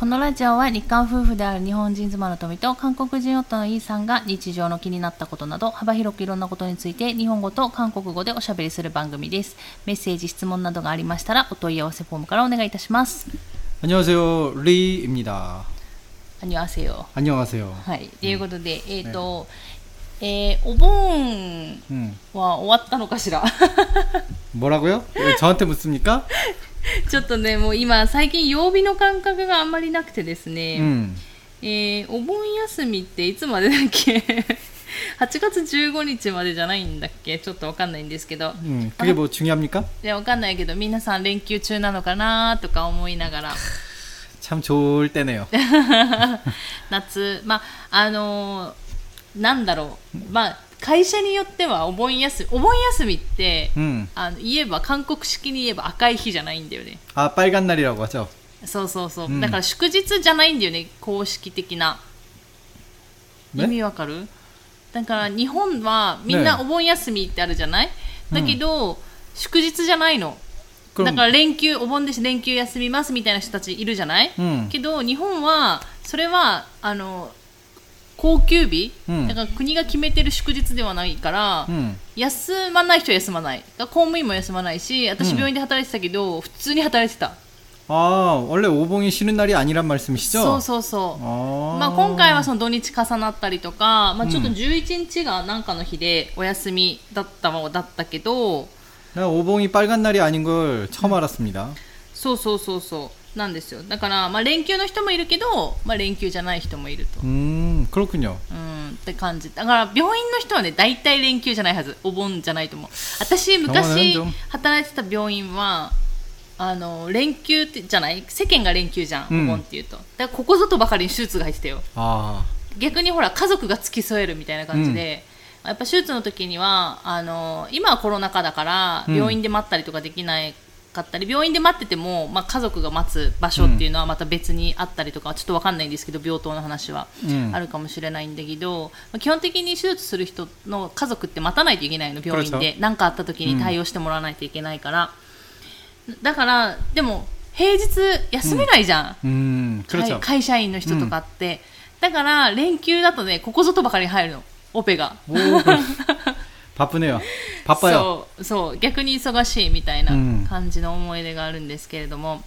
このラジオは日韓夫婦である日本人妻の富と韓国人夫のイーさんが日常の気になったことなど幅広くいろんなことについて日本語と韓国語でおしゃべりする番組です。メッセージ、質問などがありましたらお問い合わせフォームからお願いいたします。 안녕하세요. 리입니다. 안녕하세요。 안녕하세요. はい。ということで、えっ、と、えーお盆 음. は終わったのかしら 뭐라고요? 왜 저한테 묻습니까? ちょっとね、もう今、最近曜日の感覚があんまりなくてですね、 음. えーお盆休みっていつまでだっけ8月15日までじゃないんだっけちょっとわかんないんですけど。 음. 그게 뭐 중요합니까? いや、わかんないけど、皆さん連休中なのかなとか思いながら。 참 좋을 때네요. 夏、まあ、あのーなんだろう。まあ、 会社によってはお盆休み、お盆休みって、 음. あの言えば、韓国式に言えば赤い日じゃないんだよね。 아 빨간 날이라고 하죠. そうそうそう。うんだから祝日じゃないんだよね、公式的な。ね意味わかるだから日本はみんなねお盆休みってあるじゃない、だけど、祝日じゃないの。 그럼 だから連休、お盆で連休休みますみたいな人たちいるじゃない、 음. けど日本はそれはあの 高級日、うんだから国が決めてる祝日ではないから、 음. 休まない人は休まないだから公務員も休まないし私うん病院で働いてたけど、普通に働いてた 아 원래 오봉이 쉬는 날이 아니란 말씀이시죠? そうそうそう、 아. まあ、今回はその土日重なったりとか、まあ、ちょっと11日が何かの日でお休みだったわだったけど、 나 오봉이 빨간 날이 아닌 걸 처음 알았습니다. そうそうそうそう なんですよだから、まあ、連休の人もいるけど、まあ、連休じゃない人もいると、 음 그렇군요. うん、って感じだから病院の人はね大体連休じゃないはずお盆じゃないと思う私昔병원은 좀 働いてた病院はあの連休ってじゃない世間が連休じゃん、うんお盆っていうとだからここぞとばかりに手術が入ってたよ 아 逆にほら家族が付き添えるみたいな感じで、やっぱ手術の時にはあの今はコロナ禍だからうん病院で待ったりとかできない かったり病院で待ってても、まあ、家族が待つ場所っていうのはまた別にあったりとか、うん、ちょっと分かんないんですけど病棟の話はあるかもしれないんだけど、まあ、基本的に手術する人の家族って待たないといけないの病院で。何かあった時に対応してもらわないといけないから、うん、だからでも平日休めないじゃん、会社員の人とかって、だから連休だとねここぞとばかり入るの。オペが。パプネよ。パパよ。そう逆に忙しいみたいな感じの思い出があるんですけれども、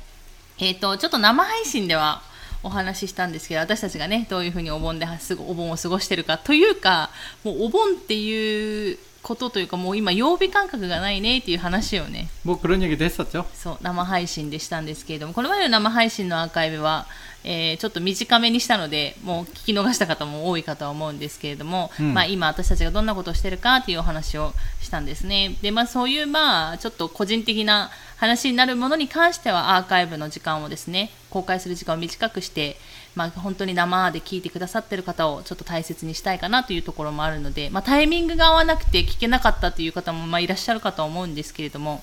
うん、えっ、ー、とちょっと生配信ではお話ししたんですけど私たちがねどういうふうにお盆ですぐお盆を過ごしてるかというかもうお盆っていうことというかもう今曜日感覚がないねっていう話をね 뭐 그런 얘기도 했었죠. そう生配信でしたんですけれどもこれまでの生配信のアーカイブは、えーちょっと短めにしたのでもう聞き逃した方も多いかとは思うんですけれども、うんまあ、今私たちがどんなことをしてるかっていうお話をしたんですねで、まあ、そういうまあちょっと個人的な話になるものに関してはアーカイブの時間をですね公開する時間を短くして、 まあ、本当に生で聞いてくださってる方をちょっと大切にしたいかなというところもあるので、まあ、タイミングが合わなくて聞けなかったという方もまあいらっしゃるかと思うんですけれども。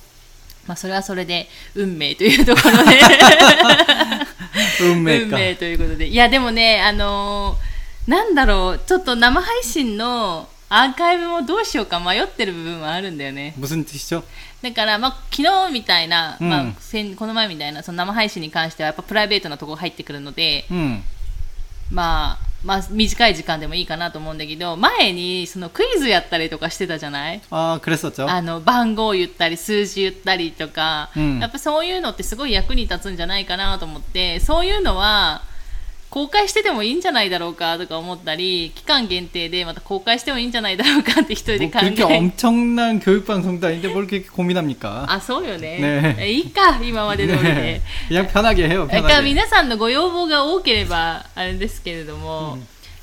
まあ、それはそれで運命というところで運命運命ということでいやでもねあのー、なんだろうちょっと生配信のアーカイブもどうしようか迷ってる部分はあるんだよね。だから、まあ、昨日みたいな、うん、まあ、この前みたいなその生配信に関してはやっぱプライベートなところ入ってくるので、うん、まあ、まあ、短い時間でもいいかなと思うんだけど前にそのクイズやったりとかしてたじゃない？あの番号言ったり数字言ったりとか、うん、やっぱそういうのってすごい役に立つんじゃないかなと思ってそういうのは。公開しててもいいんじゃないだろうかとか思ったり期間限定でまた公開してもいいんじゃないだろうかって一人で 뭐 考え 그렇게 엄청난 교육 방송도 아닌데 뭘 그렇게 고민합니까? あそうよねねえいいか今まで通りで 네. 。 그냥 편하게 해요. だから 편하게. 皆さんのご要望が多ければあれですけれども、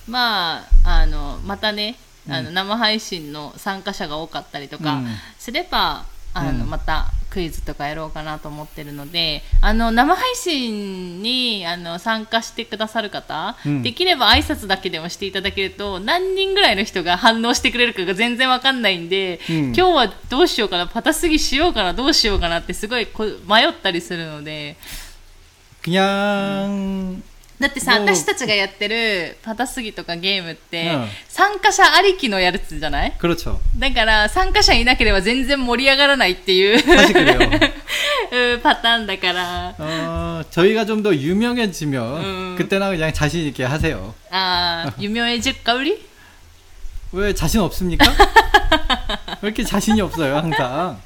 まああのまたねあの生配信の参加者が多かったりとかうんすれば、あのうんまた クイズとかやろうかなと思ってるのであの生配信にあの参加してくださる方、うん。できれば挨拶だけでもしていただけると何人ぐらいの人が反応してくれるかが全然わかんないんで、うん。今日はどうしようかなパタすぎしようかなどうしようかなってすごい迷ったりするので。그냥 だってさ、もう私たちがやってるパタスギとかゲームって、うん参加者ありきのやつじゃない 그렇죠. だから参加者いなければ全然盛り上がらないっていう 사실 그래요. うんパターンだから。 어, 저희가 좀 더 유명해지면 음. 그때나 그냥 자신 있게 하세요. ああ、유명해질까 우리? 왜 자신 없습니까? 왜 이렇게 자신이 없어요, 항상?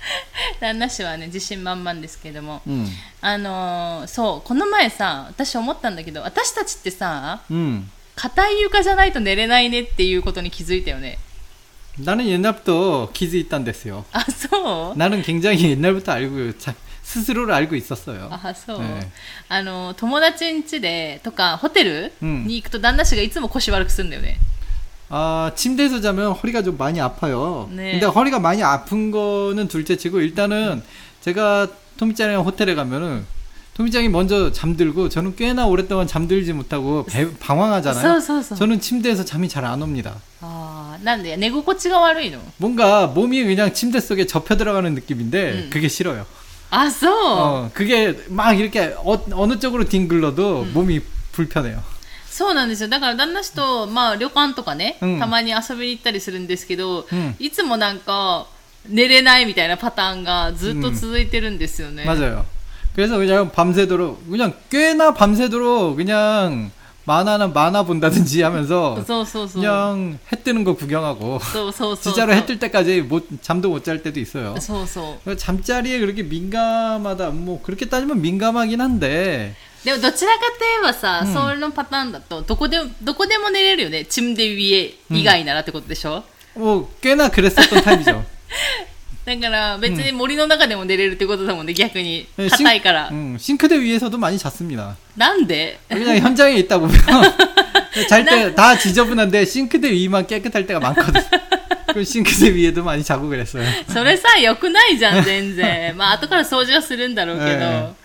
旦那氏はね、自信満々ですけども。 음. あのーそう、この前さ、私思ったんだけど、私たちってさ、 음. 硬い床じゃないと寝れないねっていうことに気づいたよね。 나는 옛날부터 기즈 있단 됐어요. あ、そう 나는 굉장히 옛날부터 알고 자, 스스로를 알고 있었어요. あ、そう。ねあの、友達ん家で、とか、ホテルうんに行くと旦那氏がいつも腰悪くするんだよね。 아, 침대에서 자면 허리가 좀 많이 아파요. 네. 근데 허리가 많이 아픈 거는 둘째 치고 일단은 제가 토미짱이랑 호텔에 가면은 토미짱이 먼저 잠들고 저는 꽤나 오랫동안 잠들지 못하고 배, そう 방황하잖아요. そうそう。 저는 침대에서 잠이 잘 안 옵니다. ああ、なんで寝心地が悪いの 뭔가 몸이 그냥 침대 속에 접혀 들어가는 느낌인데 음. 그게 싫어요. あ、そう。 어, 그게 막 이렇게 어, 어느 쪽으로 뒹굴러도 몸이 불편해요. そうなんですよ。だから旦那氏と、まあ旅館とかね、うんたまに遊びに行ったりするんですけど、うんいつもなんか、寝れないみたいなパターンがずっと続いてるんですよね。 맞아요. 그래서 그냥 밤새도록 그냥 꽤나 밤새도록 그냥 만화나 만화 본다든지 하면서 そうそうそう。 그냥 해 뜨는 거 구경하고 そうそうそう。 진짜로 해 뜰 때까지 못 잠도 못 잘 때도 있어요. そうそう。 그러니까 잠자리에 그렇게 민감하다 뭐 그렇게 따지면 민감하긴 한데 でもどちらかといえばさ、うんそのパターンだと、どこでも、どこでも寝れるよね。チムデビエ以外ならってことでしょ、 뭐 꽤나 그랬었던 타입이죠. だから別に森の中でも寝れるってことだもんね、逆に。 네, 硬いから。 음, 싱크대 위에서도 많이 잤습니다. なんで 그냥 현장에 있다 보면 잘 때 다 지저분한데 싱크대 위만 깨끗할 때가 많거든. 그 싱크대 위에도 많이 자고 그랬어요. それさ、良くないじゃん、全然。まあ、後から掃除はするんだろうけど。え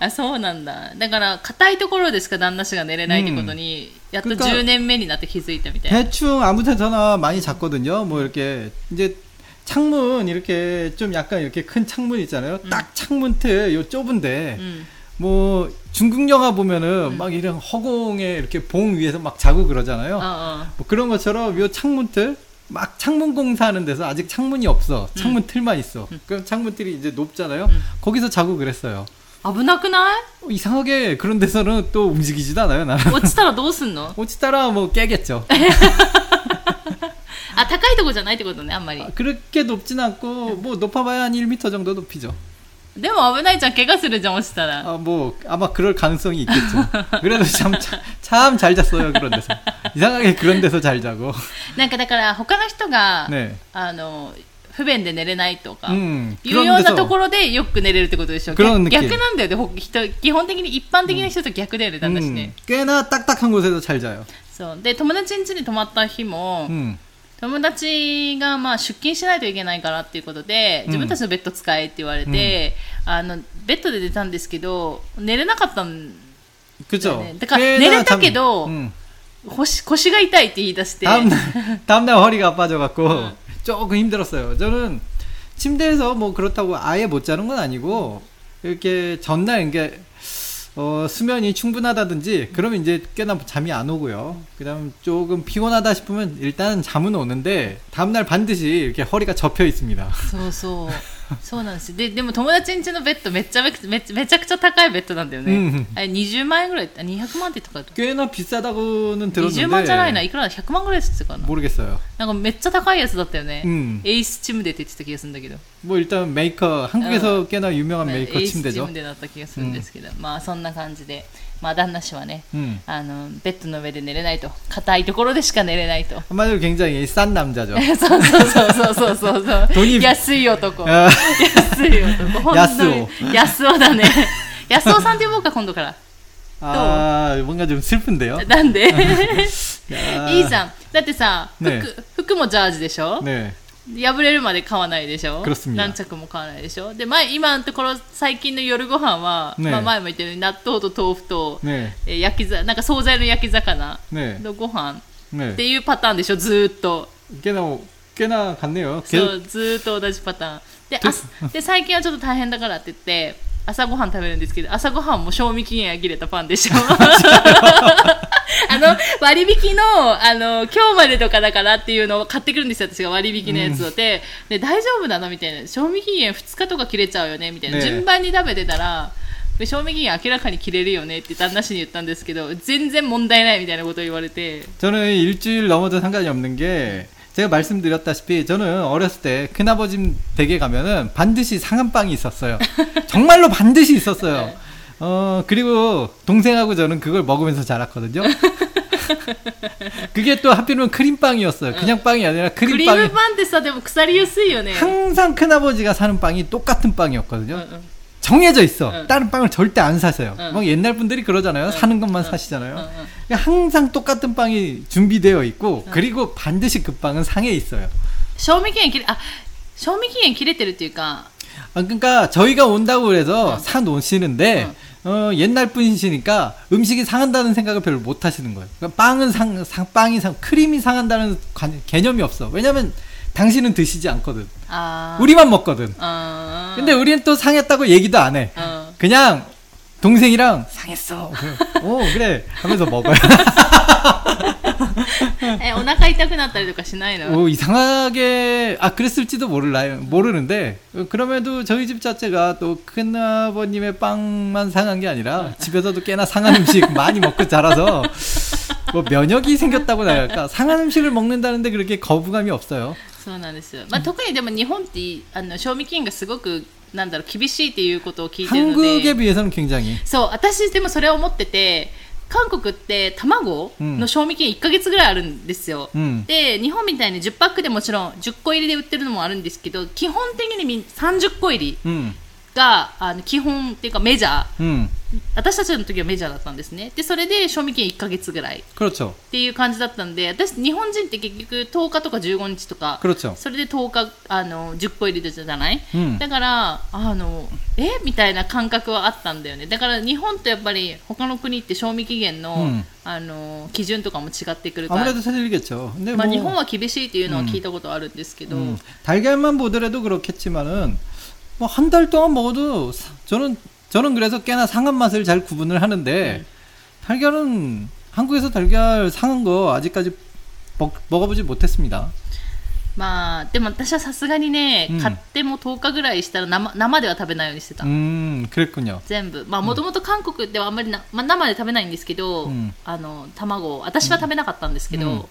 あ、そうなんだ。だから、硬いところでしか旦那氏が寝れないってことに、やっと 그러니까 10年目になって気づいたみたいな。 대충 아무 데서나 많이 잤거든요. 뭐 이렇게 이제 창문 이렇게 좀 약간 이렇게 큰 창문 있잖아요. 딱 창문 틀요 좁은데 うん。 뭐 중국 영화 보면은 막 이런 허공에 이렇게 봉 위에서 막 자고 그러잖아요. あ 뭐 그런 것처럼 요 창문 틀 막 창문 공사하는 데서 아직 창문이 없어. 창문 틀만 있어. 그럼 창문 틀이 이제 높잖아요. 음. 거기서 자고 그랬어요. あ。危なくない 어, 이상하게 그런 데서는 또 움직이지도 않아요. 나는 落ちたらどうすんの 오치따라 뭐 깨겠죠. あ、高いとこじゃないってことね、あんまり 아, 。 그렇게 높진 않고 뭐 높아봐야 한 1m 정도 높이죠. でも危ないじゃん、怪我するじゃん、落ちたら。 아, 뭐 아마 그럴 가능성이 있겠죠. 그래도 참 잘 잤어요 그런 데서. 이상하게 그런 데서 잘 자고. なんかだから、他の人が、 네. あの、不便で寝れないとか、 음 いうよう 그런 なと 데서 ころでよく寝れるってことでしょ。그런 逆 느낌 逆なんだよねほ人。基本的に一般的な人と逆だよね、旦那し 음, ね。 꽤나 딱딱한 곳에서 잘 자요. そう。で、友達ん家に泊まった日も、 음. 友達がまあ出勤しないといけないからっていうことで、自分たちのベッド使えって言われて、あの、ベッドで寝たんですけど、寝れなかったん 그죠. 네. 그러니까 꽤나 내렸다기도 잠- 음. 腰腰が痛いって言い出して、 다음날 다음날 허리가 아파져갖고 조금 힘들었어요. 저는 침대에서 뭐 그렇다고 아예 못 자는 건 아니고 이렇게 전날 이게 어, 수면이 충분하다든지 그러면 이제 꽤나 잠이 안 오고요. 그다음 조금 피곤하다 싶으면 일단 잠은 오는데 다음날 반드시 이렇게 허리가 접혀 있습니다. そうそう。そうなんですよ。で、でも友達ん家のベッドめっちゃめめめちゃくちゃ高いベッドなんだよね。うんあれ20万円ぐらい、あ200万って言ったか 꽤나 비싸다고는 20万じゃないな。 들었는데 いくらだ ?100 万ぐらいって言ってたかな。 모르겠어요. なんかめっちゃ高いやつだったよね。 음. エイスチムデって言ってた気がするんだけど。 뭐 일단 메이커 한국에서 꽤나 유명한 ね 메이커 エイスチ 침대죠. ムデだった気がするんですけど、まあそんな感じで、 まあ旦那氏はね、 음. あの、ベッドの上で寝れないと。硬いところでしか寝れないと。 한마디로 굉장히 싼 남자죠. そうそうそうそうそうそうそう。どに安い男。 아, 安い男。本当安に安尾だね。安尾さんって呼ぼうか、今度から。 아, 뭔가 좀 슬픈데요. なんで 야. いいじゃん。だってさ、服、ね服もジャージでしょ、 네. 破れるまで買わないでしょ？何着も買わないでしょ？で前今のところ最近の夜ご飯は、ね、まあ前も言ったように納豆と豆腐と、ね、え。焼きざなんか惣菜の焼き魚のご飯、ね、っていうパターンでしょ？ずっと。けどけなかんねよ。そうずっと同じパターン。であで最近はちょっと大変だからって言って朝ごはん食べるんですけど朝ごはんも賞味期限が切れたパンでしょあの割引のあの今日までとかだからっていうのを買ってくるんですよ私が割引のやつを、でで大丈夫なのみたいな賞味期限2日とか切れちゃうよねみたいな、ね順番に食べてたらで賞味期限明らかに切れるよねって旦那氏に言ったんですけど全然問題ないみたいなことを言われて 저는 일주일 넘어도 상관이 없는 게 제가 말씀드렸다시피 저는 어렸을 때 큰아버지 댁에 가면은 반드시 상한 빵이 있었어요. 정말로 반드시 있었어요. 어 그리고 동생하고 저는 그걸 먹으면서 자랐거든요. 그게 또 하필이면 크림빵이었어요. 그냥 빵이 아니라 クリー 크림빵이 ムパンってさでも腐りやすいよね 항상 큰아버지가 사는 빵이 똑같은 うん 빵이었거든요. うん 정해져 있어. 응. 다른 빵을 절대 안 사세요. 응. 막 옛날 분들이 그러잖아요. 사는 것만 사시잖아요. うんうん 항상 똑같은 빵이 준비되어 있고 그리고 반드시 그 빵은 상해 있어요. 賞味期限切れあ賞味期限切れてるっていうか 아, 그러니까 저희가 온다고 그래서 응. 사 놓으시는데 어, 옛날 분이시니까 음식이 상한다는 생각을 별로 못 하시는 거예요. 그러니까 빵은 상, 상 빵이 상 크림이 상한다는 관- 개념이 없어. 왜냐면 당신은 드시지 않거든. あー 우리만 먹거든. あー 근데 우리는 또 상했다고 얘기도 안 해. うん 그냥 동생이랑 상했어. 그래. 오 그래 하면서 먹어요. えお腹痛くなったりとかしないの 오, 이상하게 아 그랬을지도 몰라요 모르는데 어, 그럼에도 저희 집 자체가 또 큰아버님의 빵만 상한 게 아니라 집에서도 꽤나 상한 음식 많이 먹고 자라서 뭐 면역이 생겼다고 해야 할까 상한 음식을 먹는다는데 그렇게 거부감이 없어요 そうなんですよ、まあ、特にでも日本ってあの賞味期限がすごくなんだろう厳しいっていうことを聞いてるの 한국에 で 비해서는 굉장히 そう私でもそれを思ってて韓国って卵の賞味期限1ヶ月ぐらいあるんですよ、 음, で日本みたいに10パックでもちろん10個入りで売ってるのもあるんですけど基本的にみ30個入り 음, があの基本っていうかメジャー 음, 私たちの時はメジャーだったんですねでそれで賞味期限1ヶ月ぐらい 그렇죠 っていう感じだったんで私日本人って結局10日とか15日とか 그렇죠 それで10日あの10個入りでじゃない、うんだからあのえみたいな感覚はあったんだよねだから日本とやっぱり他の国って賞味期限の,、うんあの基準とかも違ってくるから、 아무래도 틀리겠죠 근데 まあ、 뭐 日本は厳しいっていうのは聞いたことあるんですけど、 음, 달걀만 보더라도 그렇겠지만은 뭐 한 달 동안 먹어도 사- 저는 저는 그래서 꽤나 상한 맛을 잘 구분을 하는데 달걀은 한국에서 달걀 상한 거 아직까지 먹, 먹어보지 못했습니다. まあでも私はさすがにね、うん買っても10日ぐらいしたら生生では食べないようにしてた、 음 그랬군요. 全全部まあもともと韓国ではあんまりな、まあ、生で食べないんですけど、うんあの卵私は食べなかったんですけど、うん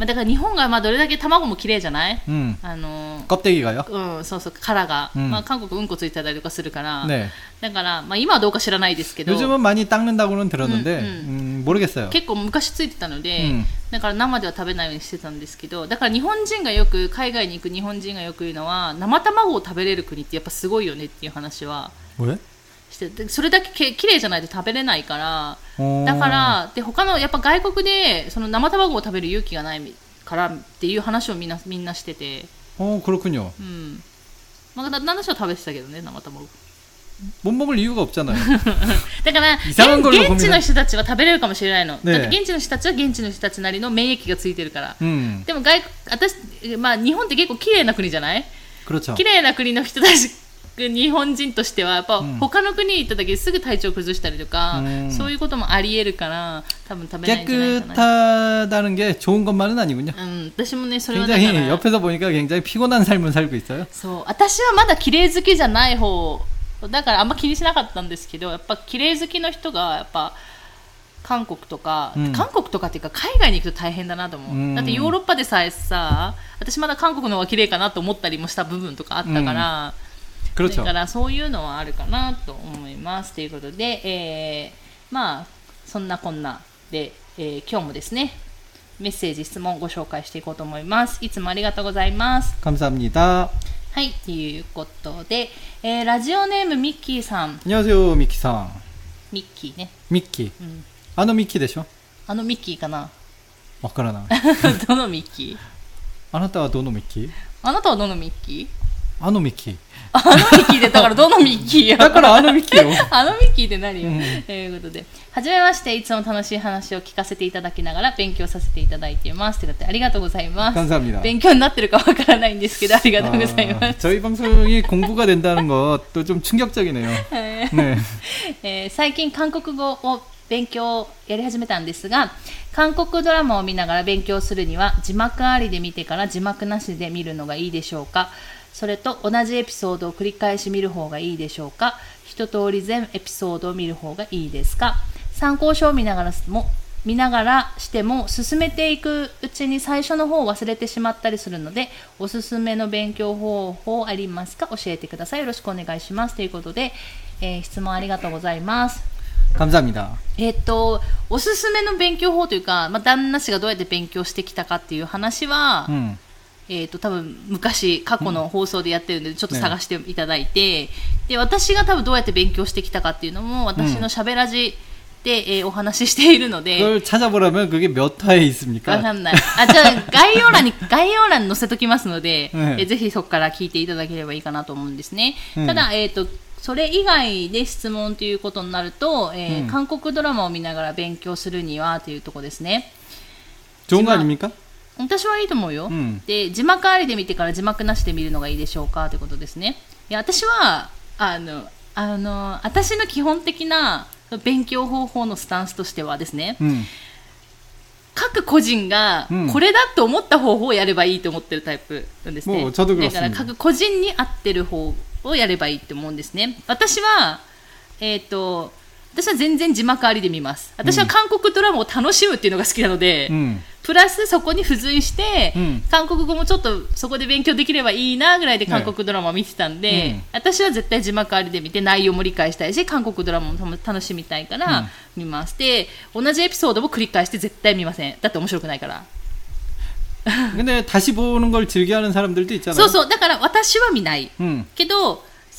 まあ、だから日本がまあどれだけ卵も綺麗じゃない 음 あの 껍데기가요? うん、そうそう殻が、うんまあ、韓国うんこついてたりとかするから、 네. だから、まあ、今はどうか知らないですけど 요즘은 많이 닦는다고는 들었는데 음, 음, 모르겠어요. 結構昔ついてたので、うんだから生では食べないようにしてたんですけどだから日本人がよく海外に行く日本人がよく言うのは生卵を食べれる国ってやっぱすごいよねっていう話は 왜? してでそれだけけ綺麗じゃないと食べれないから 어, だからで他のやっぱ外国でその生卵を食べる勇気がないからっていう話をみんなみんなしてて、 어 그렇군요. うんまあ、な旦那氏は食べてたけどね生卵 못 먹을 이유가 없잖아요. だからイサンゴルの現現地の人たちは食べれるかもしれないの、ねだって現地の人たちは現地の人たちなりの免疫がついてるから、 음 でも外私、まあ、日本って結構綺麗な国じゃない 그렇죠. 綺麗な国の人たち 日本人としてはやっぱうん他の国に行った時すぐ体調崩したりとか、うんそういうこともありえるから多分食べないんじゃないかな 깨끗하다는 게 좋은 것만은 아니군요. うん、私もねそれはだか 굉장히 ら 옆에서 보니까 굉장히 피곤한 삶을 살고 있어요. そう私はまだ綺麗好きじゃない方だからあんま気にしなかったんですけどやっぱ綺麗好きの人がやっぱ韓国とか、うん韓国とかっていうか海外に行くと大変だなと思う、うんだってヨーロッパでさえさ私まだ韓国の方が綺麗かなと思ったりもした部分とかあったから、 그렇죠. だからそういうのはあるかなと思いますということで、えーまあそんなこんなで、えー今日もですねメッセージ質問ご紹介していこうと思いますいつもありがとうございます 감사합니다. はい、ということで、えーラジオネームミッキーさん、 안녕하세요, 미키さん. ミッキーね、 미키. うん、 아노 미키 되죠? あのミッキーかな 와카라나. どのミッキー 아나타와 도노 미키? あなたはどのミッキー 아노 미키. あのミッキーでだからどのミッキーや だからあのミッキーよあのミッキーって何よ、うんということで、 はじめまして、いつも楽しい話を聞かせていただきながら勉強させていただいています。ということで、ありがとうございます。 감사합니다. 勉強になってるかわからないんですけど、ありがとうございま 아, す。 저희 방송이 공부가 된다는 것도 좀 충격적이네요. 네. えー最近韓国語を勉強やり始めたんですが韓国ドラマを見ながら勉強するには字幕ありで見てから字幕なしで見るのがいいでしょうか それと同じエピソードを繰り返し見る方がいいでしょうか一通り全エピソードを見る方がいいですか参考書を見ながらも見ながらしても進めていくうちに最初の方を忘れてしまったりするのでおすすめの勉強方法ありますか教えてくださいよろしくお願いしますということで、えー質問ありがとうございます 감사합니다. えっとおすすめの勉強法というか、まあ、旦那氏がどうやって勉強してきたかっていう話は、 음. えっと多分昔過去の放送でやってるんでちょっと探していただいて、で私が多分どうやって勉強してきたかっていうのも私のしゃべらじで、えーお話ししているので、 그걸 찾아보려면 그게 몇 화에 わ 있습니까? かんない。あ、じゃあ、概要欄に、概要欄に載せときますので、うんえぜひそこから聞いていただければいいかなと思うんですね。うんただ、えっ、と、それ以外で質問ということになると、えーうん韓国ドラマを見ながら勉強するにはというところですね。 좋은 거 아닙니까? 私はいいと思うよ。うんで、字幕ありで見てから字幕なしで見るのがいいでしょうかということですね。いや、私は、あの、あの、私の基本的な勉強方法のスタンスとしてはですね、 음. 各個人がうんこれだと思った方法をやればいいと思ってるタイプなんですね。もうちょうどだから各個人に合ってる方をやればいいって思うんですね。私は、えっ、と、私は全然字幕ありで見ます。私は韓国ドラマを楽しむっていうのが好きなので、 음. プラスそこに付随して、うん韓国語もちょっとそこで勉強できればいいなぐらいでね韓国ドラマを見てたんで、うん私は絶対字幕ありで見て内容も理解したいし韓国ドラマも楽しみたいかうんら見ます、で同じエピソードも繰り返して絶対見ませんだって面白くないから 근데 다시 보는 걸 즐겨하는 사람들도 있잖아요. そうそうだから私は見ない 음. けど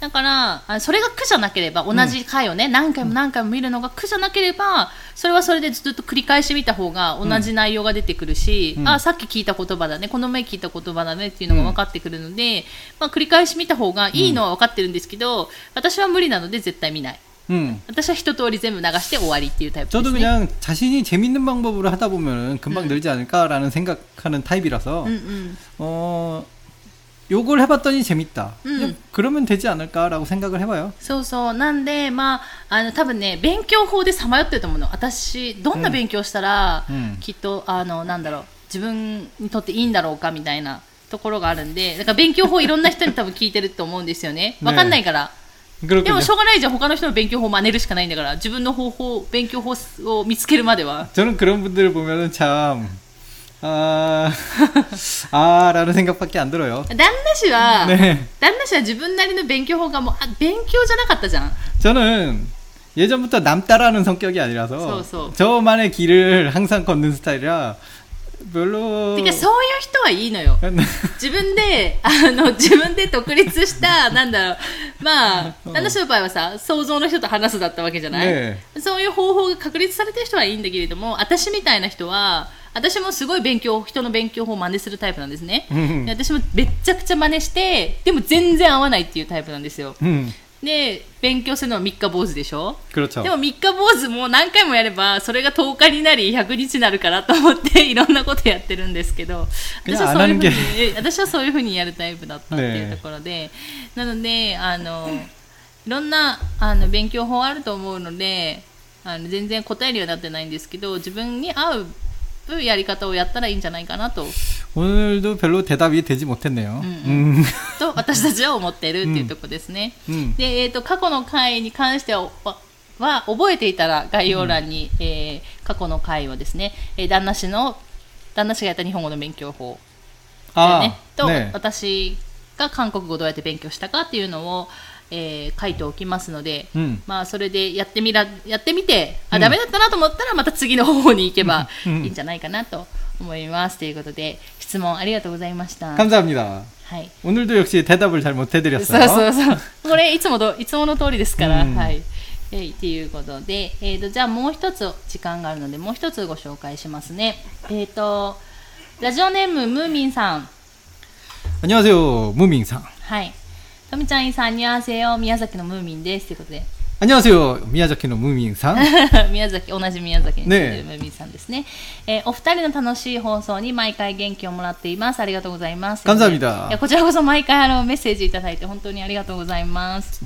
だからあそれが苦じゃなければ同じ回をね、何回も何回も見るのが苦じゃなければそれはそれでずっと繰り返し見た方が同じ内容が出てくるし、うんあさっき聞いた言葉だねこの前聞いた言葉だねっていうのが分かってくるので、まあ、繰り返し見た方がいいのは分かってるんですけど、私は無理なので絶対見ない 음. 私は一通り全部流して終わりっていうタイプで 저도 すね 그냥 자신이 재밌는 방법으로 하다 보면 금방 음. 늘지 않을까라는 생각하는 타입이라서 うんうん 어 요걸 해봤더니 재밌다. 음. 그냥 그러면 되지 않을까라고 생각을 해봐요. そうそう。なんで、まあ、あの、多分ね、勉強法でさまよってると思うの。私、どんな勉強したら、うんきっと、あの、なんだろう、自分にとっていいんだろうかみたいなところがあるんで、だから勉強法いろんな人に多分聞いてると思うんですよね。わかんないから。で 그렇군요. もしょうがないじゃん。他の人の勉強法を真似るしかないんだから、自分の方法、勉強法を見つけるまでは。 저는 그런 분들을 보면은 참 아, 아라는 생각밖에 안 들어요. 旦那氏は、 네. 旦那氏は自分なりの勉強法がもう、あ、勉強じゃなかったじゃん。 저는 예전부터 남 따라하는 성격이 아니라서 소, 소. 저만의 길을 항상 걷는 스타일이라 별로 てか、そういう人はいいのよ。自分で、あの、自分で独立した、なんだろう、まあ、うん旦那氏の場合はさ、想像の人と話すだったわけじゃない、ねそういう方法が確立されてる人はいいんだけれども、私みたいな人は、 私もすごい勉強人の勉強法を真似するタイプなんですね、私もめちゃくちゃ真似してでも全然合わないっていうタイプなんですよ、で勉強するのは三日坊主でしょ？でも三日坊主も何回もやればそれが10日になり100日になるからと思って いろんなことやってるんですけど。私はそういうふうに私はそういうふうにやるタイプだったっていうところで、なのであのいろんなあの勉強法あると思うのであの全然答えるようになってないんですけど自分に合う やり方をやったらいいんじゃないかなと 오늘도 별로 대답이 되지 못했네요. 음, 음, と私たちは思ってるっていうところですね。 음. で、えー、と過去の回に関してははは覚えていたら概要欄に、えー過去の回をですね、えー旦那氏の旦那氏がやった日本語の勉強法だよ 아, ね、と、 네. 私が韓国語をどうやって勉強したかっていうのを、 えー書いておきますので、 음. まあそれでやってみらやってみてあ、うんダメだったなと思ったらまた次の方法に行けばいうんいんじゃないかなと思います。ということで質問ありがとうございました。 감사합니다. はい。 오늘도 역시 대답을 잘 そう 못해드렸어요. そうそう。これいつもどいつもの通りですから、うんはい。 えい、っていうことで、えー、とじゃあもう一つ時間があるのでもう一つご紹介しますね。えっ、とラジオネームムーミンさん 안녕하세요, 무밍상. はい。 とみちゃんいいさん、にゃーせよ、宮崎のムーミンです。ということで、 안녕하세요, 미야자키의 무밍상. 宮崎、同じ宮崎に住んでねるムーミンさんですね。えーお二人の楽しい放送に毎回元気をもらっています。ありがとうございます。 감사합니다. いやこちらこそ毎回あのメッセージいただいて本当にありがとうございます。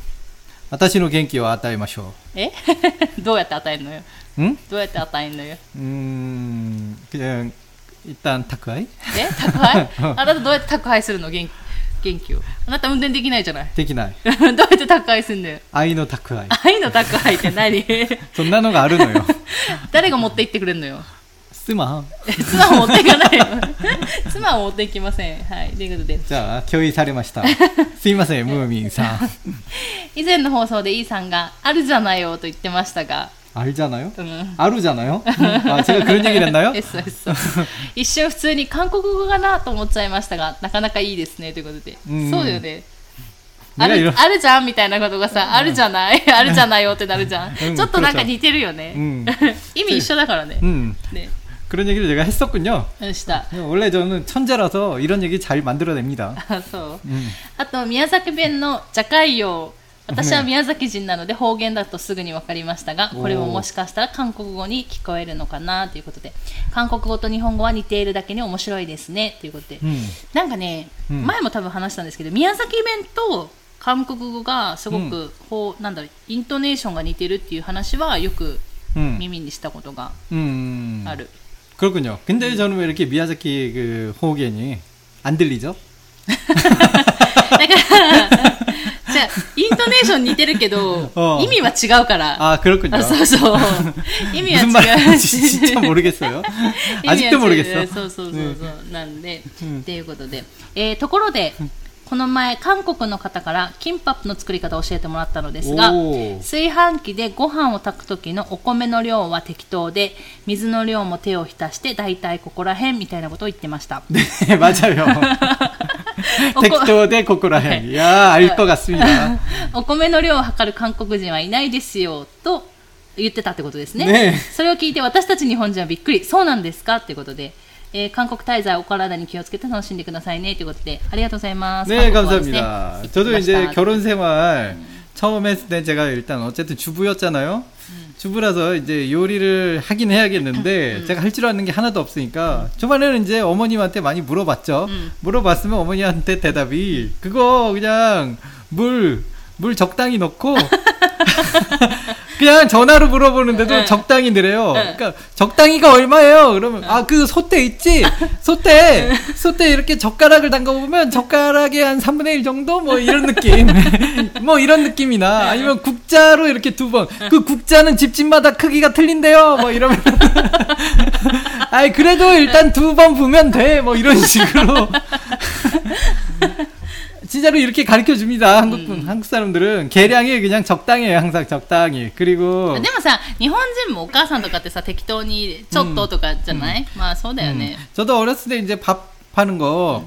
私の元気を与えましょえどうやって与えるのよ 응? どうやって与えるのよ 음, 그냥 일단 타크아이? え宅配あなたどうやって宅配するの元 元気よあなた運転できないじゃない。できない。どうやって宅配すんだよ。愛の宅配。愛の宅配って何？そんなのがあるのよ。誰が持って行ってくれるのよ？妻妻を持っていかないよ妻を持っていきません。はい。ということで。じゃあ共有されました。すいませんムーミンさん。以前の放送でイーさんが「あるじゃないよ」と言ってましたが 알잖아요? うん 아루잖아요? 아, 제가 그런 얘기를 했나요? えそうそう一瞬普通に韓国語かなと思っちゃいましたがなかなかいいですねということで、うんそうだよねあ 내가 る 이런 あるじゃんみたいなことがさ、あるじゃないあるじゃないよってなるじゃん、うんちょっとなんか似てるよね、 음, 意味一緒だからね、 음, ね 그런 얘기를 제가 했었군요. うんした。 원래 저는 천재라서 이런 얘기 잘 만들어냅니다. あそう。 음. あと、宮崎弁のじゃかいよ。 私は宮崎人なので方言だとすぐに分かりましたが、これももしかしたら韓国語に聞こえるのかなということで、韓国語と日本語は似ているだけに面白いですねということで、 음. なんかね、うん前も多分話したんですけど、宮崎弁と韓国語がすごく、こうなんだろう、イントネーションが似てるっていう話はよく 음. 耳にしたことが 음. ある。 그렇군요. 근데 저는 왜 이렇게 미야자키 그 호흡이 안 들리죠? だから、じ ゃあイントネーション似てるけどう、ん意味は違うから。 아 그렇군요. あそうそう。意味は 무슨 違う 말인지 し。 진짜 모르겠어요. 意味は違 아직도 う 모르겠어. そうそうそうそう。なんで、うんっていうことで。えーところで、 この前、韓国の方からキンパップの作り方を教えてもらったのですが、おー炊飯器でご飯を炊く時のお米の量は適当で、水の量も手を浸して、だいたいここら辺みたいなことを言ってました。 네 맞아요. 어, 텍토데 코코라행. 야, 알 것 같습니다. お米の量を測る韓国人はいないですよと言ってたってことですね。ねそれを聞いて私たち日本人はびっくり。そうなんですかっていうことで、 えー韓国滞在お体に気をつけて楽しんでくださいねということで、ありがとうございます。 네, 韓国語ですね 감사합니다. 行ってき 저도 ました 이제 결혼 생활 처음 했을 때 제가 일단 어쨌든 주부였잖아요. 주부라서 이제 요리를 하긴 해야겠는데 제가 할 줄 아는 게 하나도 없으니까 초반에는 이제 어머님한테 많이 물어봤죠. 음. 물어봤으면 어머니한테 대답이 그거 그냥 물, 물 적당히 넣고 그냥 전화로 물어보는데도 응. 적당히 느래요. 응. 그러니까 적당히가 얼마예요? 그러면 아 그 소대 있지? 소대 소대 이렇게 젓가락을 담가 보면 젓가락의 한 3분의 1 정도 뭐 이런 느낌. 뭐 이런 느낌이나 아니면 국자로 이렇게 두 번. 그 국자는 집집마다 크기가 틀린데요. 뭐 이러면 아이 그래도 일단 두 번 보면 돼. 뭐 이런 식으로 진짜로 이렇게 가르쳐 줍니다. 한국 분, 한국 사람들은 계량이 그냥 적당해요. 항상 적당히. 그리고 でもさ、日本人もお母さんとかってさ、適当にちょっととかじゃない、まあそうだよね。 음, 저도 어렸을 때 이제 밥 하는 거,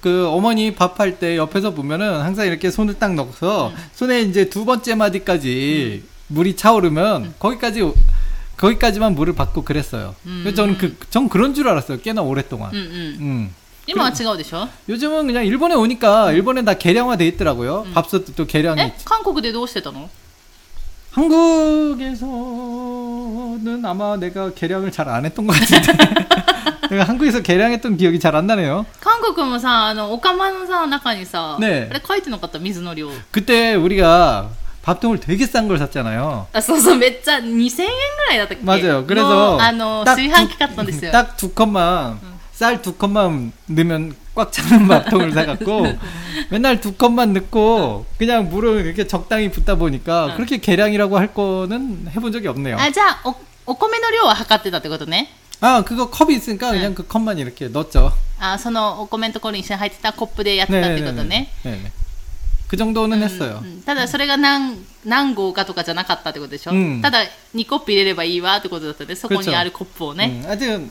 그 어머니 밥할 때 옆에서 보면은 항상 이렇게 손을 딱 넣어서 손에 이제 두 번째 마디까지 물이 차오르면 거기까지, 거기까지만 물을 받고 그랬어요. 그래서 저는 그, 전 그런 줄 알았어요. 꽤나 오랫동안. うんうん。 음. 今は違うでしょ 요즘은 그냥 일본에 오니까 일본에 다 계량화돼 있더라고요. 밥솥도 또 계량이. え韓国でどうしてたの 한국에서는 아마 내가 계량을 잘 안 했던 것 같은데. 내가 한국에서 계량했던 기억이 잘 안 나네요. 韓国もさ、あの、お釜のさ、中にさ、ねあれ書いてなかった水の量。 그때 우리가 밥통을 되게 싼 걸 샀잖아요. あ、そうそう、めっちゃ2000円ぐらいだったっけ 맞아요. 그래서 のあの、 딱 炊飯器買ったんですよ。 딱 두 컵만 쌀 두 컵만 넣으면 꽉 차는 밥통을 사갖고 맨날 두 컵만 넣고 그냥 물을 이렇게 적당히 붓다 보니까 응. 그렇게 계량이라고 할 거는 해본 적이 없네요. あ、じゃあ、お、お米の量は測ってたってことね。 아 그거 컵이 있으니까 그냥 그 컵만 이렇게 넣었죠. あ、そのお米のところに一緒に入ってたコップでやってたってことね。 네네. 그 정도는 했어요. うんただそれが何何合かとかじゃなかったってことでしょ、うんただ2コップ入れればいいわってことだったねそこに 그렇죠 あるコップをね、 음, 하여튼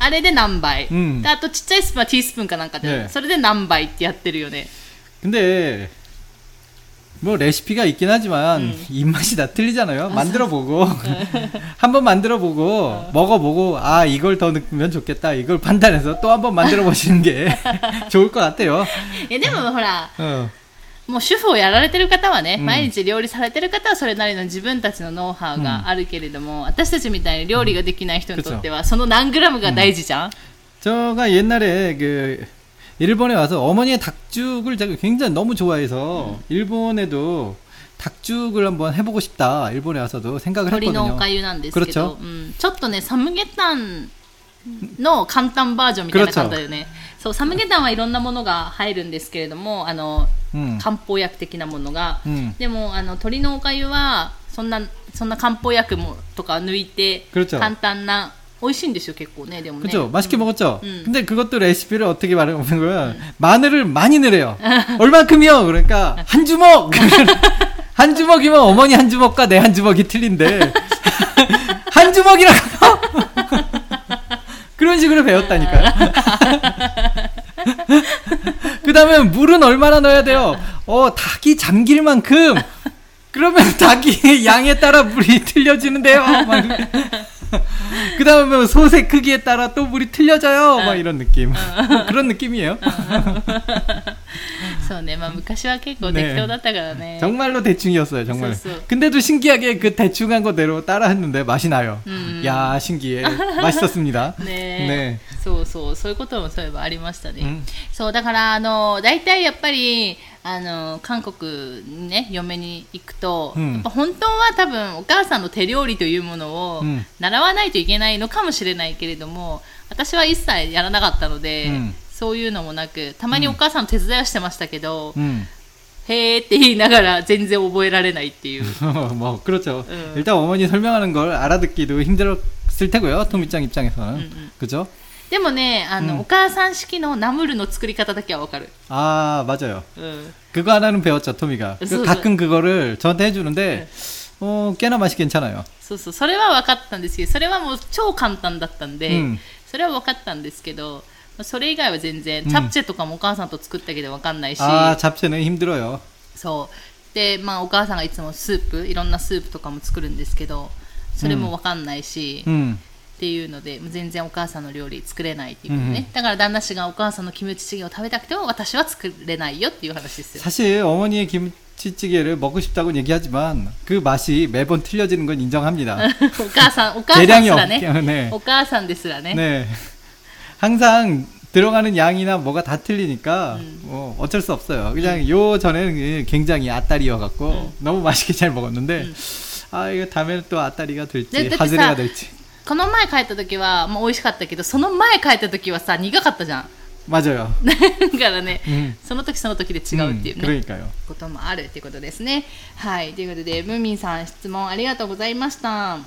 あれで何倍、うんであとちっちゃいスプーンはティースプーンかなんかで、ねそれで何倍ってやってるよね 근데 뭐 레시피가 있긴 하지만 입맛이 다 틀리잖아요. 만들어 보고 한번 만들어 보고 먹어 보고 아 이걸 더 넣으면 좋겠다. 이걸 판단해서 또 한번 만들어 보시는 게 좋을 것 같아요. えでもほら 어. もう主婦をやられてる方はね、うん毎日料理されてる方はそれなりの自分たちのノウハウがあるけれども、私たちみたいに料理ができない人にとっては、その何グラムが大事じゃん、 제가 옛날에 그 일본에 와서 어머니의 닭죽을 제가 굉장히 너무 좋아해서 일본에도 닭죽을 한번 해보고 싶다. 일본에 와서도 생각을 鶏のお 했거든요. かゆなんですけど 그렇죠 、うん、ちょっとねサムゲタンの簡単バージョンみたいな感じだよね そうサムゲタンはいろんなものが入るんですけれどもあの 음, 漢方薬的なものが、 음, でもあの鶏のおかゆはそんなそんな漢方薬もとか抜いて 그렇죠. 簡単な美味しいんですよ結構ねでもね 그죠? 맛있게 먹었죠? 음. 근데 그것도 레시피를 어떻게 말하는 거야? 마늘을 많이 넣으래요. 얼만큼이요? 그러니까 한 주먹! 한 주먹이면 어머니 한 주먹과 내 한 주먹이 틀린데 한 주먹이라고! 그런 식으로 배웠다니까요. 그 다음에 물은 얼마나 넣어야 돼요? 어, 닭이 잠길 만큼! 그러면 닭이 양에 따라 물이 틀려지는데요. 막 그 다음에 소세 크기에 따라 또 물이 틀려져요. 막 이런 느낌. 그런 느낌이에요. そうねまあ昔は結構適当だったからね 정말로 대충이었어요, 정말. 있었어. 근데도 신기하게 그 대충한 거대로 따라 했는데 맛이 나요. 음. 야, 신기해. 맛있었습니다. ねねそうそうそういうこともそういえばありましたね、 음. そうだからあの大体やっぱり あの韓国にね嫁に行くと、うんやっぱ本当は多分お母さんの手料理というものをうん習わないといけないのかもしれないけれども私は一切やらなかったので、うんそういうのもなくたまにお母さんの手伝いはしてましたけど、 음. へーって言いながら全然覚えられないっていう 뭐, 그렇죠. 음. 일단 어머니 설명하는 걸 알아듣기도 힘들었을 테고요. 토미짱 입장에서는. 음. 그죠? でもねあの、うんお母さん式のナムルの作り方だけはわかる、 아, 맞아요. うん、 그거 하나는 배웠죠, 토미가. 그 그래서- 가끔 그거를 저한테 해주는데, 어, 꽤나 맛이 괜찮아요. そうそうそれは分かったんですけどそれはもう超簡単だったんで、うんそれは分かったんですけどまあそれ以外は全然、うんチャプチェとかもお母さんと作ったけど分かんないし、 아, 잡채는 힘들어요. そうでまあお母さんがいつもスープいろんなスープとかも作るんですけどそれも分かんないし、 음. っていうのでもう全然お母さんの料理作れないっていうことね、うんだから旦那氏がお母さんのキムチチゲを食べたくても私は作れないよっていう話ですよ 사실 어머니의 김치찌개를 먹고 싶다고 얘기하지만 그 맛이 매번 틀려지는 건 인정합니다. お母さんお母さん 계량이 ですらね 없기 네. お母さんですらね 네. 항상 들어가는 양이나 뭐가 다 틀리니까 음. 뭐 어쩔 수 없어요. 그냥 요 전에는 굉장히 아따리여 갖고 음. 너무 맛있게 잘 먹었는데 아 이거 다음에는 또 아따리가 될지 네, 근데 하즈레가 사- 될지 この前帰った時は、まあ、美味しかったけどその前帰った時はさ苦かったじゃん 맞아요. だからね、 음. その時その時で違うっていう 음, ね、 그러니까요. こともあるっていうことですねはいということでムーミンさん質問ありがとうございました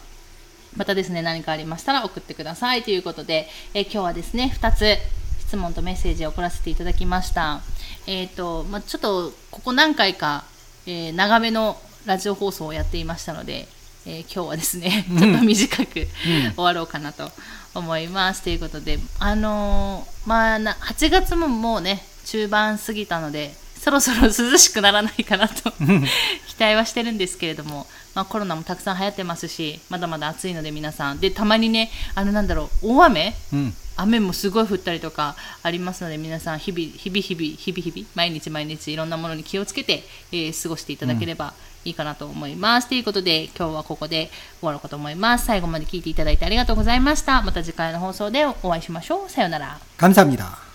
またですね何かありましたら送ってくださいということで、えー今日はですね2つ質問とメッセージを送らせていただきましたえっ、と、まあ、ちょっとここ何回か、えー長めのラジオ放送をやっていましたので、 えー今日はですねちょっと短く、終わろうかなと思います。ということであのーまあな8月ももうね中盤過ぎたのでそろそろ涼しくならないかなと期待はしてるんですけれども、まあ、コロナもたくさん流行ってますしまだまだ暑いので皆さんでたまにねあのなんだろう大雨 음. 雨もすごい降ったりとかありますので皆さん日々日々日々日々日々毎日毎日いろんなものに気をつけて、えー過ごしていただければいいかなと思います。ということで今日はここで終わろうかと思います。最後まで聞いていただいてありがとうございました。また次回の放送でお会いしましょう。さようなら。 감사합니다.